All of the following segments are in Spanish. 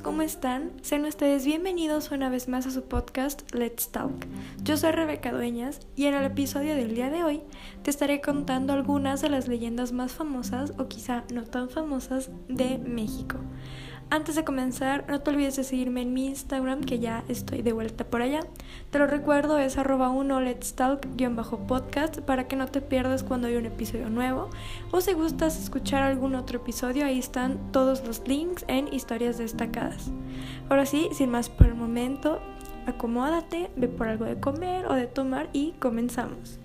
¿cómo están? Sean ustedes bienvenidos una vez más a su podcast Let's Talk. Yo soy Rebeca Dueñas y en el episodio del día de hoy te estaré contando algunas de las leyendas más famosas o quizá no tan famosas de México. Antes de comenzar, no te olvides de seguirme en mi Instagram, que ya estoy de vuelta por allá. Te lo recuerdo, es arroba 1 let's talk-podcast para que no te pierdas cuando hay un episodio nuevo. O si gustas escuchar algún otro episodio, ahí están todos los links en historias destacadas. Ahora sí, sin más por el momento, acomódate, ve por algo de comer o de tomar y comenzamos.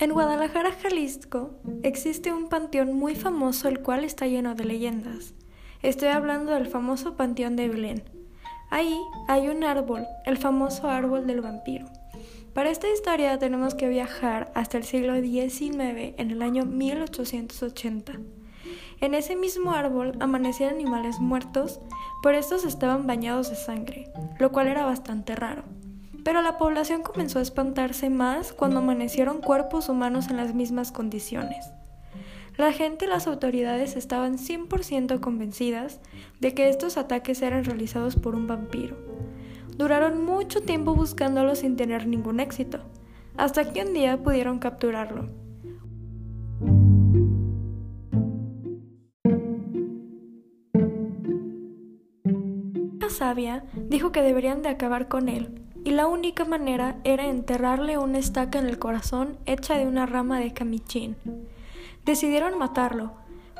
En Guadalajara, Jalisco, existe un panteón muy famoso el cual está lleno de leyendas. Estoy hablando del famoso Panteón de Belén. Ahí hay un árbol, el famoso árbol del vampiro. Para esta historia tenemos que viajar hasta el siglo XIX, en el año 1880. En ese mismo árbol amanecían animales muertos, pero estos estaban bañados de sangre, lo cual era bastante raro. Pero la población comenzó a espantarse más cuando amanecieron cuerpos humanos en las mismas condiciones. La gente y las autoridades estaban 100% convencidas de que estos ataques eran realizados por un vampiro. Duraron mucho tiempo buscándolo sin tener ningún éxito, hasta que un día pudieron capturarlo. La sabia dijo que deberían de acabar con él, y la única manera era enterrarle una estaca en el corazón hecha de una rama de camichín. Decidieron matarlo,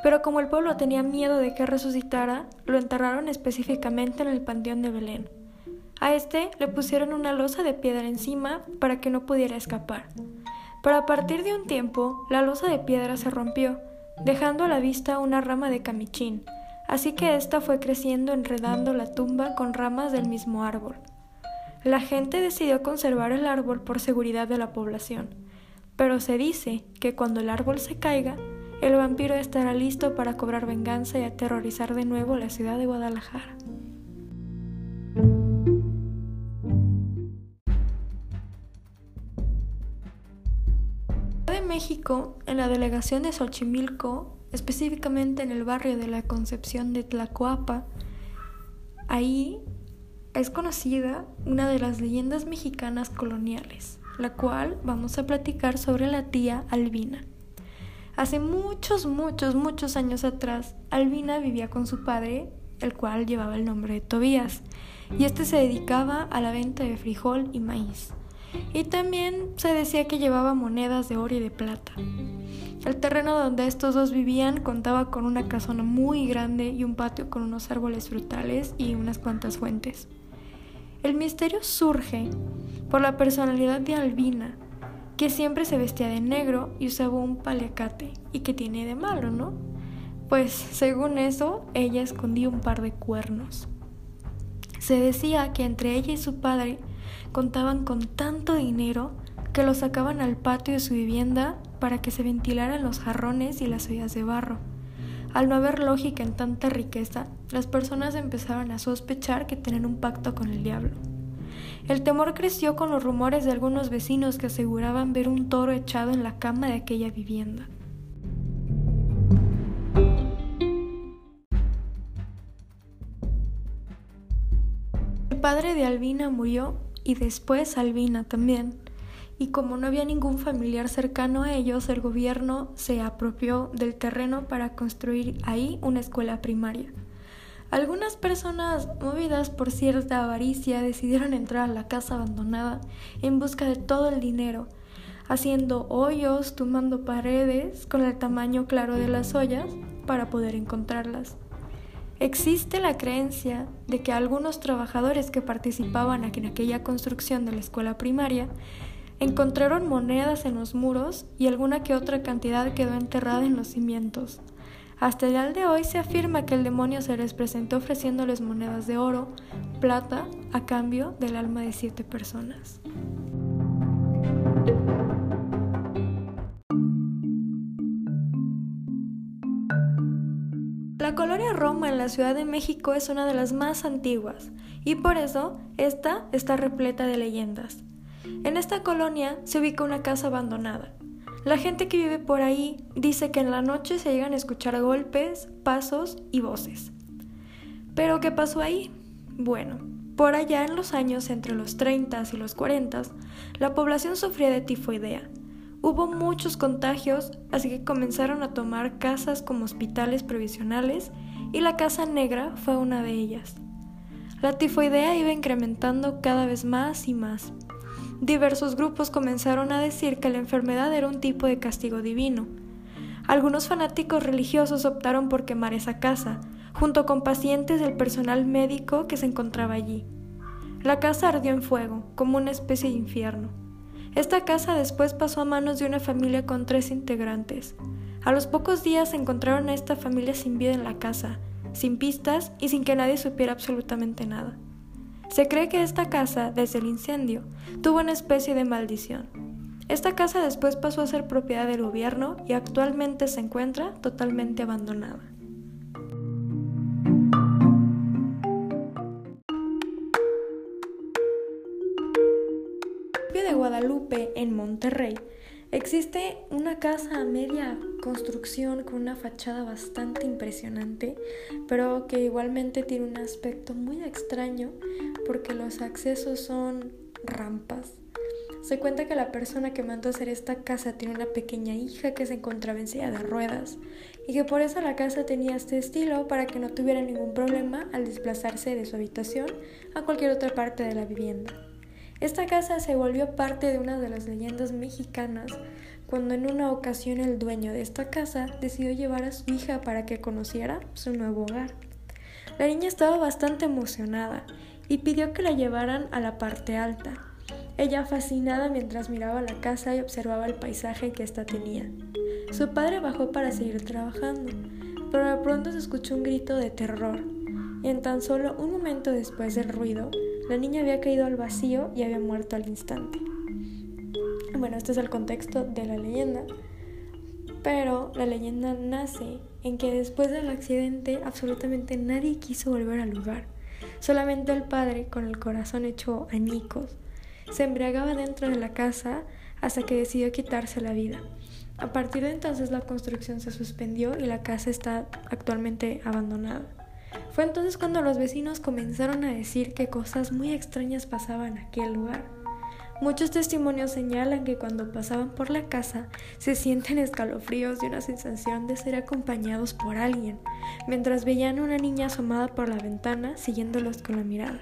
pero como el pueblo tenía miedo de que resucitara, lo enterraron específicamente en el panteón de Belén. A este le pusieron una losa de piedra encima para que no pudiera escapar. Pero a partir de un tiempo, la losa de piedra se rompió, dejando a la vista una rama de camichín, así que ésta fue creciendo enredando la tumba con ramas del mismo árbol. La gente decidió conservar el árbol por seguridad de la población, pero se dice que cuando el árbol se caiga, el vampiro estará listo para cobrar venganza y aterrorizar de nuevo la ciudad de Guadalajara. de México, en la delegación de Xochimilco, específicamente en el barrio de la Concepción de Tlacoapa, ahí es conocida una de las leyendas mexicanas coloniales, la cual vamos a platicar sobre la tía Albina. Hace muchos, muchos, muchos años atrás, Albina vivía con su padre, el cual llevaba el nombre de Tobías, y este se dedicaba a la venta de frijol y maíz. Y también se decía que llevaba monedas de oro y de plata. El terreno donde estos dos vivían contaba con una casona muy grande y un patio con unos árboles frutales y unas cuantas fuentes. El misterio surge por la personalidad de Albina, que siempre se vestía de negro y usaba un paliacate. ¿Y que tiene de malo, no? Pues, según eso, ella escondía un par de cuernos. Se decía que entre ella y su padre contaban con tanto dinero que lo sacaban al patio de su vivienda para que se ventilaran los jarrones y las ollas de barro. Al no haber lógica en tanta riqueza, las personas empezaron a sospechar que tenían un pacto con el diablo. El temor creció con los rumores de algunos vecinos que aseguraban ver un toro echado en la cama de aquella vivienda. El padre de Albina murió y después Albina también y como no había ningún familiar cercano a ellos, el gobierno se apropió del terreno para construir ahí una escuela primaria. Algunas personas, movidas por cierta avaricia, decidieron entrar a la casa abandonada en busca de todo el dinero, haciendo hoyos, tumbando paredes con el tamaño claro de las ollas para poder encontrarlas. Existe la creencia de que algunos trabajadores que participaban en aquella construcción de la escuela primaria Encontraron monedas en los muros y alguna que otra cantidad quedó enterrada en los cimientos. Hasta el día de hoy se afirma que el demonio se les presentó ofreciéndoles monedas de oro, plata, a cambio del alma de siete personas. La colonia Roma en la Ciudad de México es una de las más antiguas y por eso esta está repleta de leyendas. En esta colonia se ubica una casa abandonada. La gente que vive por ahí dice que en la noche se llegan a escuchar golpes, pasos y voces. ¿Pero qué pasó ahí? Bueno, por allá en los años entre los 30 y los 40, la población sufría de tifoidea. Hubo muchos contagios, así que comenzaron a tomar casas como hospitales provisionales y la Casa Negra fue una de ellas. La tifoidea iba incrementando cada vez más y más. Diversos grupos comenzaron a decir que la enfermedad era un tipo de castigo divino. Algunos fanáticos religiosos optaron por quemar esa casa, junto con pacientes del personal médico que se encontraba allí. La casa ardió en fuego, como una especie de infierno. Esta casa después pasó a manos de una familia con tres integrantes. A los pocos días encontraron a esta familia sin vida en la casa, sin pistas y sin que nadie supiera absolutamente nada. Se cree que esta casa, desde el incendio, tuvo una especie de maldición. Esta casa después pasó a ser propiedad del gobierno y actualmente se encuentra totalmente abandonada. de Guadalupe, en Monterrey, existe una casa a media construcción con una fachada bastante impresionante, pero que igualmente tiene un aspecto muy extraño porque los accesos son rampas. Se cuenta que la persona que mandó hacer esta casa tiene una pequeña hija que se encontraba en silla de ruedas y que por eso la casa tenía este estilo para que no tuviera ningún problema al desplazarse de su habitación a cualquier otra parte de la vivienda. Esta casa se volvió parte de una de las leyendas mexicanas cuando en una ocasión el dueño de esta casa decidió llevar a su hija para que conociera su nuevo hogar. La niña estaba bastante emocionada y pidió que la llevaran a la parte alta. Ella fascinada mientras miraba la casa y observaba el paisaje que ésta tenía. Su padre bajó para seguir trabajando, pero de pronto se escuchó un grito de terror. Y en tan solo un momento después del ruido, la niña había caído al vacío y había muerto al instante. Bueno, este es el contexto de la leyenda, pero la leyenda nace en que después del accidente absolutamente nadie quiso volver al lugar. Solamente el padre, con el corazón hecho añicos, se embriagaba dentro de la casa hasta que decidió quitarse la vida. A partir de entonces la construcción se suspendió y la casa está actualmente abandonada. Fue entonces cuando los vecinos comenzaron a decir que cosas muy extrañas pasaban en aquel lugar. Muchos testimonios señalan que cuando pasaban por la casa se sienten escalofríos y una sensación de ser acompañados por alguien, mientras veían a una niña asomada por la ventana siguiéndolos con la mirada.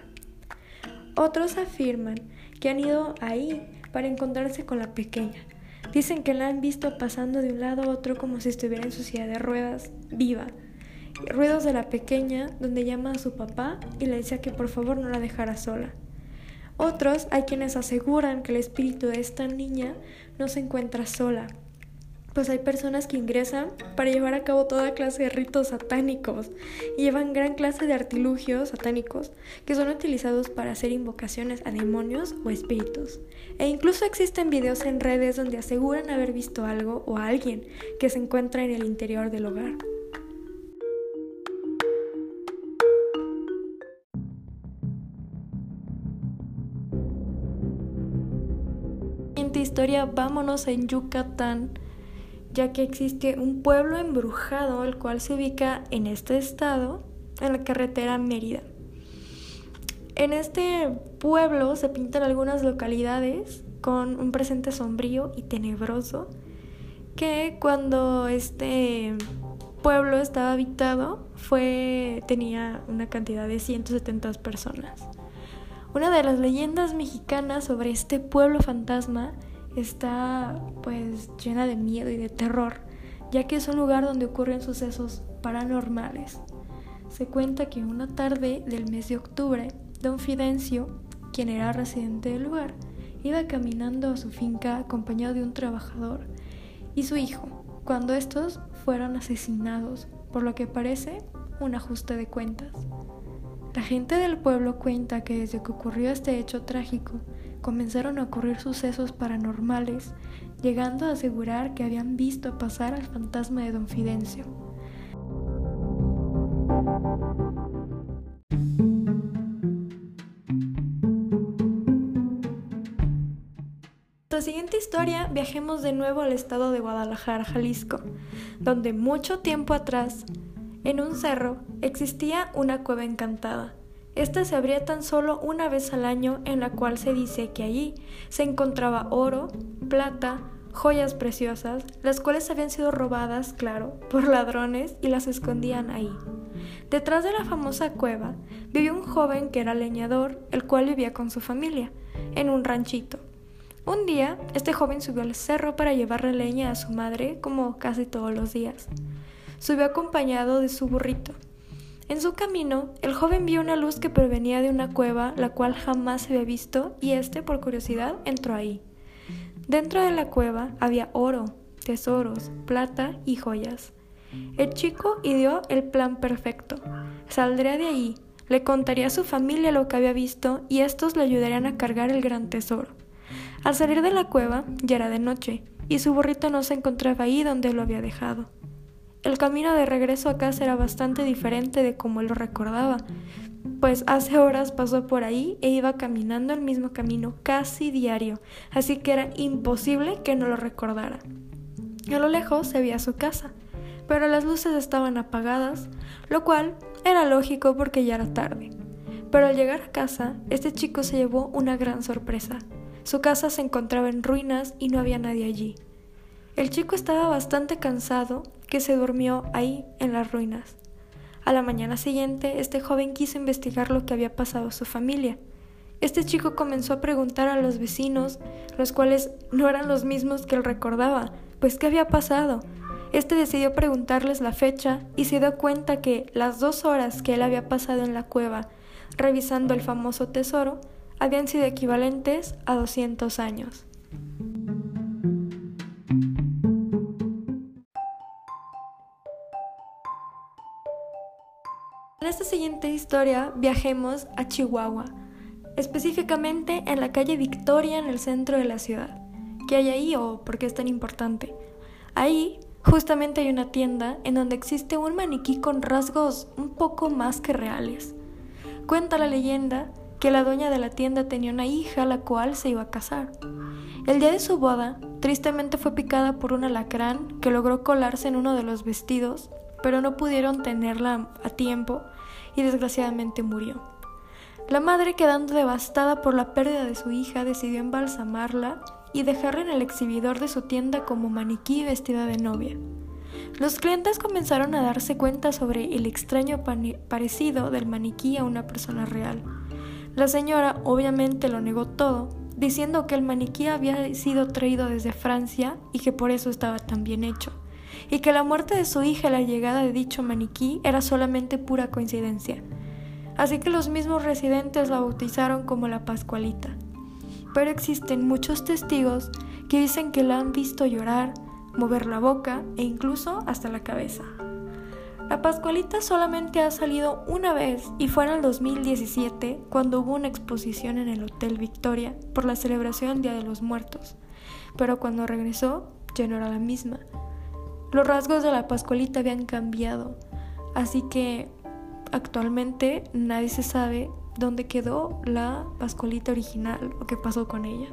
Otros afirman que han ido ahí para encontrarse con la pequeña. Dicen que la han visto pasando de un lado a otro como si estuviera en su silla de ruedas, viva, ruidos de la pequeña donde llama a su papá y le decía que por favor no la dejara sola. Otros hay quienes aseguran que el espíritu de esta niña no se encuentra sola, pues hay personas que ingresan para llevar a cabo toda clase de ritos satánicos y llevan gran clase de artilugios satánicos que son utilizados para hacer invocaciones a demonios o espíritus. E incluso existen videos en redes donde aseguran haber visto algo o a alguien que se encuentra en el interior del hogar. Historia, vámonos en Yucatán, ya que existe un pueblo embrujado, el cual se ubica en este estado, en la carretera Mérida. En este pueblo se pintan algunas localidades con un presente sombrío y tenebroso, que cuando este pueblo estaba habitado fue tenía una cantidad de 170 personas. Una de las leyendas mexicanas sobre este pueblo fantasma está pues llena de miedo y de terror, ya que es un lugar donde ocurren sucesos paranormales. Se cuenta que una tarde del mes de octubre, don Fidencio, quien era residente del lugar, iba caminando a su finca acompañado de un trabajador y su hijo, cuando estos fueron asesinados, por lo que parece un ajuste de cuentas. La gente del pueblo cuenta que desde que ocurrió este hecho trágico, comenzaron a ocurrir sucesos paranormales, llegando a asegurar que habían visto pasar al fantasma de don Fidencio. nuestra siguiente historia viajemos de nuevo al estado de Guadalajara, Jalisco, donde mucho tiempo atrás, en un cerro, existía una cueva encantada. Esta se abría tan solo una vez al año en la cual se dice que allí se encontraba oro, plata, joyas preciosas, las cuales habían sido robadas, claro, por ladrones y las escondían ahí. Detrás de la famosa cueva vivía un joven que era leñador, el cual vivía con su familia, en un ranchito. Un día, este joven subió al cerro para llevarle leña a su madre, como casi todos los días. Subió acompañado de su burrito. En su camino, el joven vio una luz que provenía de una cueva, la cual jamás se había visto, y este, por curiosidad, entró ahí. Dentro de la cueva había oro, tesoros, plata y joyas. El chico ideó el plan perfecto. Saldría de ahí, le contaría a su familia lo que había visto y estos le ayudarían a cargar el gran tesoro. Al salir de la cueva ya era de noche y su burrito no se encontraba ahí donde lo había dejado. El camino de regreso a casa era bastante diferente de como lo recordaba, pues hace horas pasó por ahí e iba caminando el mismo camino casi diario, así que era imposible que no lo recordara. A lo lejos se veía su casa, pero las luces estaban apagadas, lo cual era lógico porque ya era tarde. Pero al llegar a casa, este chico se llevó una gran sorpresa. Su casa se encontraba en ruinas y no había nadie allí. El chico estaba bastante cansado que se durmió ahí en las ruinas. A la mañana siguiente, este joven quiso investigar lo que había pasado a su familia. Este chico comenzó a preguntar a los vecinos, los cuales no eran los mismos que él recordaba, pues ¿qué había pasado? Este decidió preguntarles la fecha y se dio cuenta que las dos horas que él había pasado en la cueva revisando el famoso tesoro habían sido equivalentes a 200 años. En esta siguiente historia viajemos a Chihuahua, específicamente en la calle Victoria en el centro de la ciudad. ¿Qué hay ahí o por qué es tan importante? Ahí justamente hay una tienda en donde existe un maniquí con rasgos un poco más que reales. Cuenta la leyenda que la dueña de la tienda tenía una hija la cual se iba a casar. El día de su boda, tristemente fue picada por un alacrán que logró colarse en uno de los vestidos, pero no pudieron tenerla a tiempo y desgraciadamente murió. La madre, quedando devastada por la pérdida de su hija, decidió embalsamarla y dejarla en el exhibidor de su tienda como maniquí vestida de novia. Los clientes comenzaron a darse cuenta sobre el extraño parecido del maniquí a una persona real. La señora obviamente lo negó todo, diciendo que el maniquí había sido traído desde Francia y que por eso estaba tan bien hecho y que la muerte de su hija y la llegada de dicho maniquí era solamente pura coincidencia. Así que los mismos residentes la bautizaron como la Pascualita. Pero existen muchos testigos que dicen que la han visto llorar, mover la boca e incluso hasta la cabeza. La Pascualita solamente ha salido una vez y fue en el 2017 cuando hubo una exposición en el Hotel Victoria por la celebración Día de los Muertos. Pero cuando regresó ya no era la misma. Los rasgos de la Pascualita habían cambiado, así que actualmente nadie se sabe dónde quedó la Pascualita original o qué pasó con ella.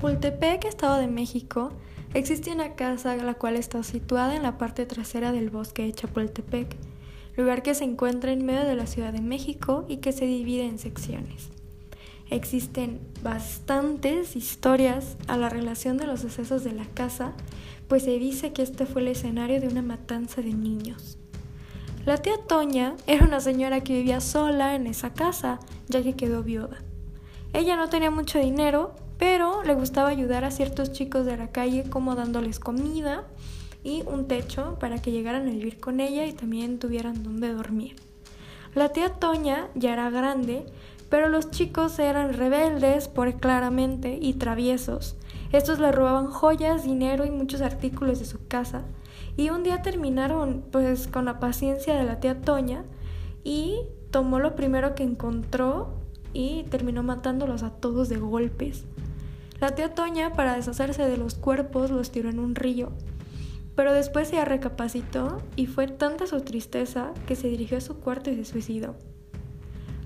Pultepec, Estado de México, existe una casa la cual está situada en la parte trasera del bosque de Chapultepec lugar que se encuentra en medio de la Ciudad de México y que se divide en secciones. Existen bastantes historias a la relación de los sucesos de la casa, pues se dice que este fue el escenario de una matanza de niños. La tía Toña era una señora que vivía sola en esa casa, ya que quedó viuda. Ella no tenía mucho dinero, pero le gustaba ayudar a ciertos chicos de la calle como dándoles comida y un techo para que llegaran a vivir con ella y también tuvieran donde dormir. La tía Toña ya era grande, pero los chicos eran rebeldes por claramente y traviesos. Estos le robaban joyas, dinero y muchos artículos de su casa. Y un día terminaron pues con la paciencia de la tía Toña y tomó lo primero que encontró y terminó matándolos a todos de golpes. La tía Toña, para deshacerse de los cuerpos, los tiró en un río pero después ella recapacitó y fue tanta su tristeza que se dirigió a su cuarto y se suicidó.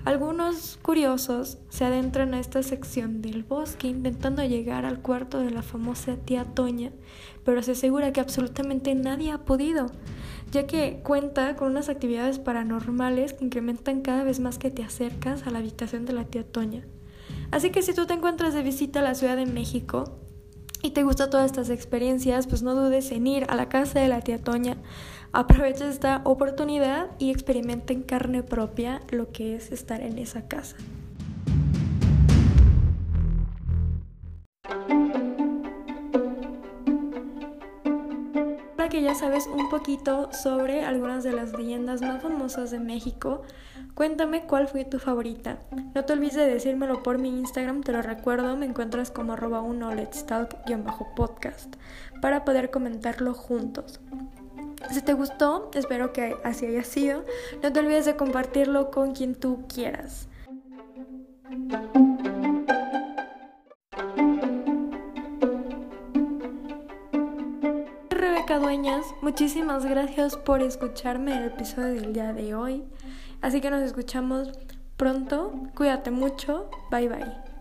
Algunos curiosos se adentran a esta sección del bosque intentando llegar al cuarto de la famosa tía Toña, pero se asegura que absolutamente nadie ha podido, ya que cuenta con unas actividades paranormales que incrementan cada vez más que te acercas a la habitación de la tía Toña. Así que si tú te encuentras de visita a la Ciudad de México y te gustan todas estas experiencias, pues no dudes en ir a la casa de la tía Toña Aprovecha esta oportunidad y experimenta en carne propia lo que es estar en esa casa. Ahora que ya sabes un poquito sobre algunas de las leyendas más famosas de México, cuéntame cuál fue tu favorita. No te olvides de decírmelo por mi Instagram, te lo recuerdo, me encuentras como arroba un let's talk-podcast para poder comentarlo juntos. Si te gustó, espero que así haya sido. No te olvides de compartirlo con quien tú quieras. Rebeca Dueñas, muchísimas gracias por escucharme el episodio del día de hoy. Así que nos escuchamos pronto. Cuídate mucho. Bye bye.